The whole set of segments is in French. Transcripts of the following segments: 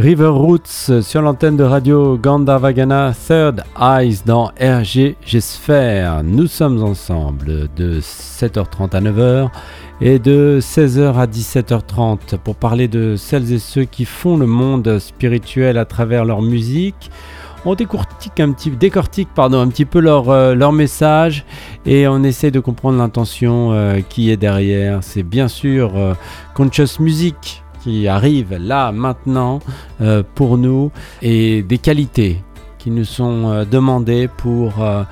River Roots sur l'antenne de radio Gandavagana Third Eyes dans RG Sphere. Nous sommes ensemble de 7h30 à 9h et de 16h à 17h30 pour parler de celles et ceux qui font le monde spirituel à travers leur musique. On décortique un petit, décortique pardon, un petit peu leur, euh, leur message et on essaie de comprendre l'intention euh, qui est derrière. C'est bien sûr euh, Conscious Music qui arrive là maintenant euh, pour nous et des qualités qui nous sont euh, demandées pour euh,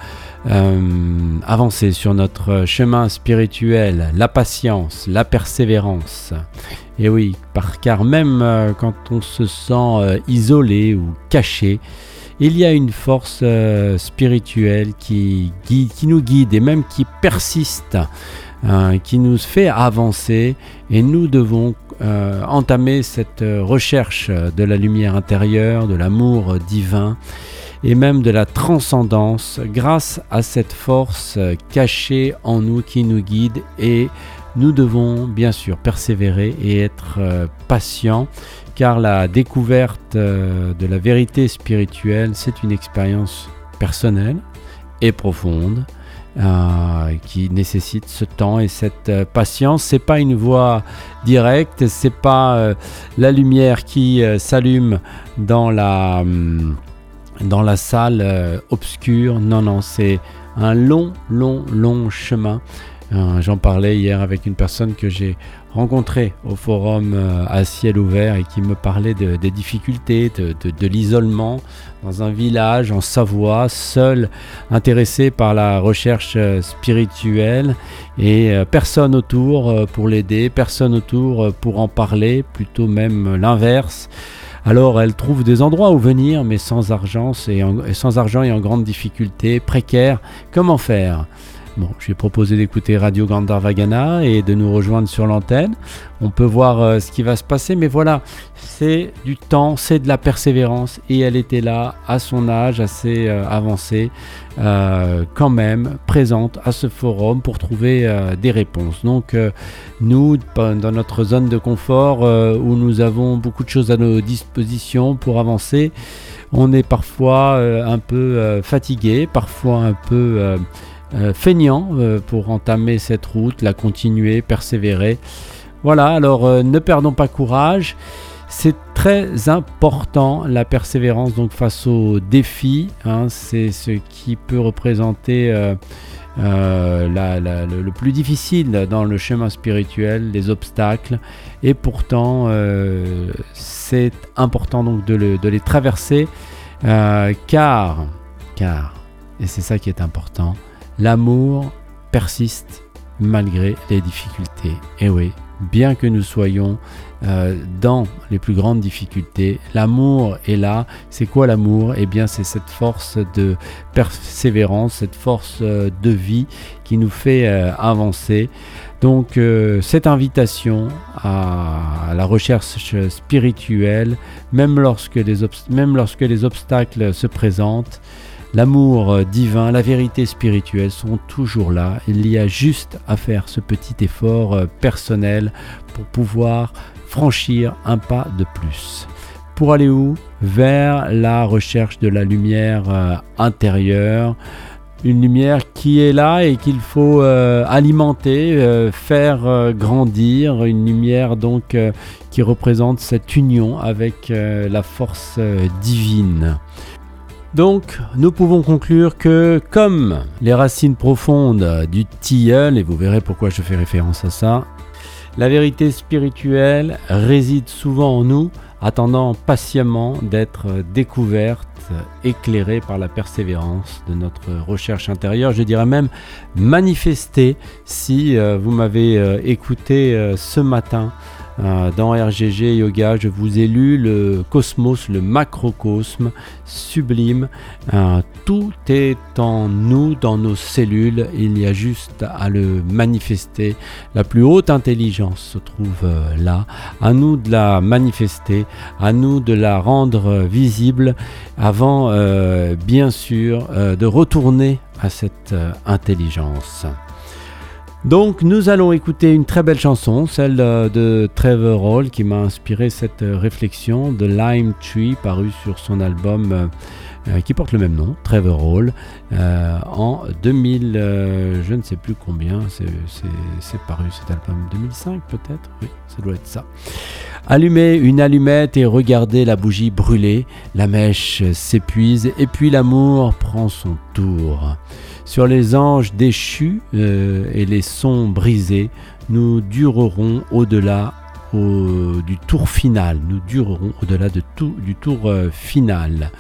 avancer sur notre chemin spirituel, la patience, la persévérance. Et oui, par, car même quand on se sent isolé ou caché, il y a une force spirituelle qui nous guide et même qui persiste, qui nous fait avancer. Et nous devons euh, entamer cette recherche de la lumière intérieure, de l'amour divin et même de la transcendance grâce à cette force cachée en nous qui nous guide. Et nous devons bien sûr persévérer et être euh, patients car la découverte euh, de la vérité spirituelle c'est une expérience personnelle et profonde euh, qui nécessite ce temps et cette euh, patience. C'est pas une voie directe, c'est pas euh, la lumière qui s'allume dans la hum, dans la salle obscure. Non, non, c'est un long, long, long chemin. J'en parlais hier avec une personne que j'ai rencontré au forum euh, à ciel ouvert et qui me parlait des difficultés, de, l'isolement dans un village en Savoie, seul, intéressé par la recherche euh, spirituelle et euh, personne autour pour l'aider, personne autour pour en parler, plutôt même l'inverse. Alors elle trouve des endroits où venir, mais sans argent, sans argent et en grande difficulté, précaire. Comment faire? Bon, je vais proposer d'écouter Radio Gandharvagana et de nous rejoindre sur l'antenne. On peut voir euh, ce qui va se passer, mais voilà, c'est du temps, c'est de la persévérance et elle était là à son âge assez euh, avancé, euh, quand même présente à ce forum pour trouver des réponses. Donc nous, dans notre zone de confort où nous avons beaucoup de choses à nos dispositions pour avancer, on est parfois un peu fatigué, parfois un peu euh, feignant euh, pour entamer cette route, la continuer, persévérer. Voilà, alors euh, ne perdons pas courage. C'est très important la persévérance donc face aux défis. Hein. c'est ce qui peut représenter le, plus difficile dans le chemin spirituel, les obstacles. Et pourtant, c'est important donc de, de les traverser car, car, et c'est ça qui est important, L'amour persiste malgré les difficultés. Et oui, bien que nous soyons euh, dans les plus grandes difficultés, l'amour est là. C'est quoi l'amour? Eh bien, c'est cette force de persévérance, cette force euh, de vie qui nous fait euh, avancer. Donc, cette invitation à, la recherche spirituelle, même lorsque les obstacles se présentent, L'amour euh, divin, la vérité spirituelle sont toujours là. Il y a juste à faire ce petit effort euh, personnel pour pouvoir franchir un pas de plus. Pour aller où? Vers la recherche de la lumière euh, intérieure, une lumière qui est là et qu'il faut alimenter, faire grandir, une lumière donc qui représente cette union avec la force divine. Donc, nous pouvons conclure que, comme les racines profondes du tilleul, et vous verrez pourquoi je fais référence à ça, la vérité spirituelle réside souvent en nous, attendant patiemment d'être découverte, éclairée par la persévérance de notre recherche intérieure, je dirais même manifestée si euh, vous m'avez euh, écouté euh, ce matin dans RGG Yoga, je vous ai lu le cosmos, le macrocosme sublime. Euh, tout est en nous, dans nos cellules. Il y a juste à le manifester. La plus haute intelligence se trouve euh, là. À nous de la manifester, à nous de la rendre visible avant, bien sûr, de retourner à cette intelligence. Donc nous allons écouter une très belle chanson, celle de Trevor Hall qui m'a inspiré cette réflexion de Lime Tree paru sur son album euh, qui porte le même nom, Trevor Hall, euh, en 2000, euh, je ne sais plus combien, c'est paru cet album, 2005 peut-être? Oui, ça doit être ça. Allumez une allumette et regardez la bougie brûler, la mèche s'épuise et puis l'amour prend son tour. Sur les anges déchus et les sons brisés, nous durerons au-delà du tour final. Nous durerons au-delà de tout, du tour final.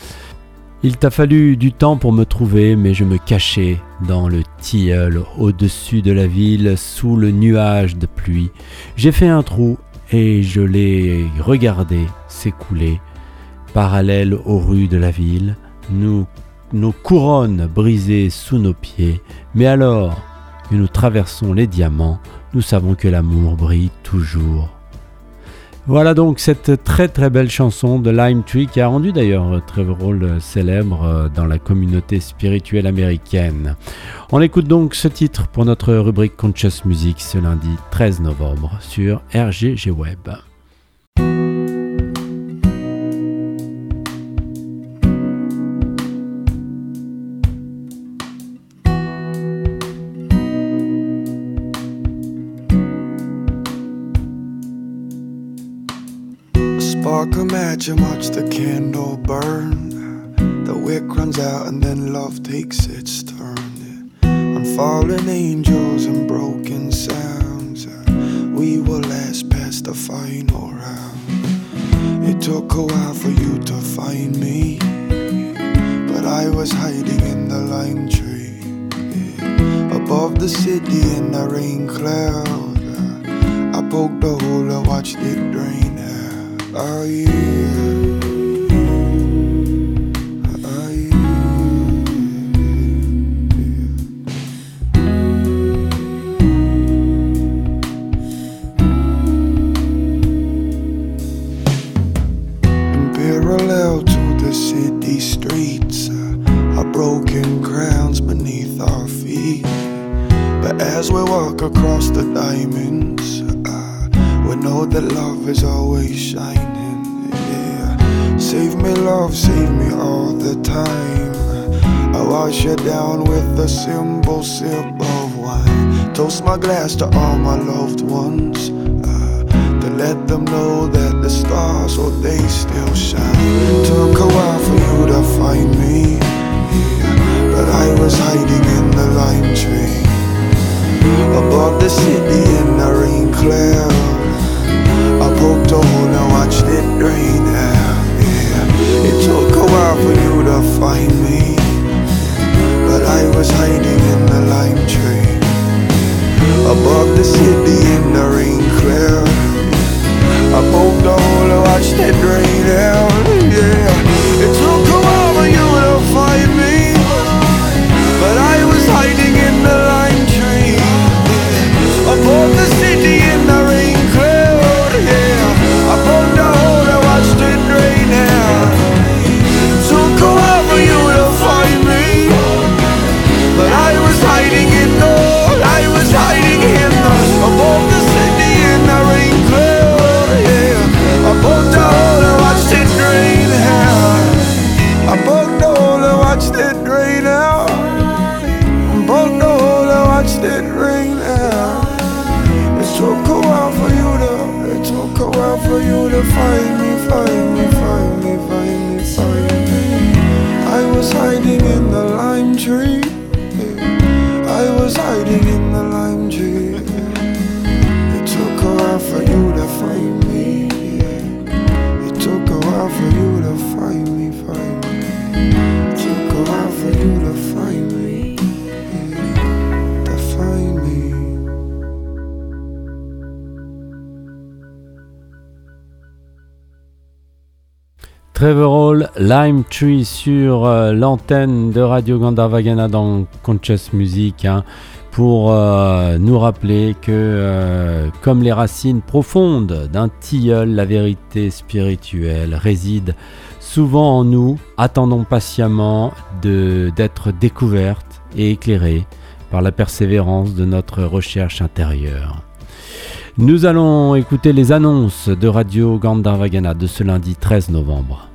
Il t'a fallu du temps pour me trouver, mais je me cachais dans le tilleul au-dessus de la ville, sous le nuage de pluie. J'ai fait un trou et je l'ai regardé s'écouler, parallèle aux rues de la ville, nos couronnes brisées sous nos pieds. Mais alors que nous traversons les diamants, nous savons que l'amour brille toujours. Voilà donc cette très très belle chanson de Lime Tree qui a rendu d'ailleurs Trevor Hall célèbre euh, dans la communauté spirituelle américaine. On écoute donc ce titre pour notre rubrique Conscious Music ce lundi 13 novembre sur RGG Web. Imagine watch the candle burn. The wick runs out and then love takes its turn. On fallen angels and broken sounds, we will last past the final round. It took a while for you to find me, but I was hiding in the lime tree. Above the city in the rain cloud, I poked a hole and watched it drain out. Oh, Are you? Simple sip of wine. Toast my glass to all my loved ones. Uh, to let them know that the stars, oh, they still shine. Took a while for you to find me. Yeah, but I was hiding Trevor Hall, Lime Tree sur euh, l'antenne de Radio Gandharvagana dans Conscious Music hein, pour euh, nous rappeler que euh, comme les racines profondes d'un tilleul, la vérité spirituelle réside souvent en nous, attendons patiemment d'être découverte et éclairée par la persévérance de notre recherche intérieure. Nous allons écouter les annonces de Radio Gandharvagana de ce lundi 13 novembre.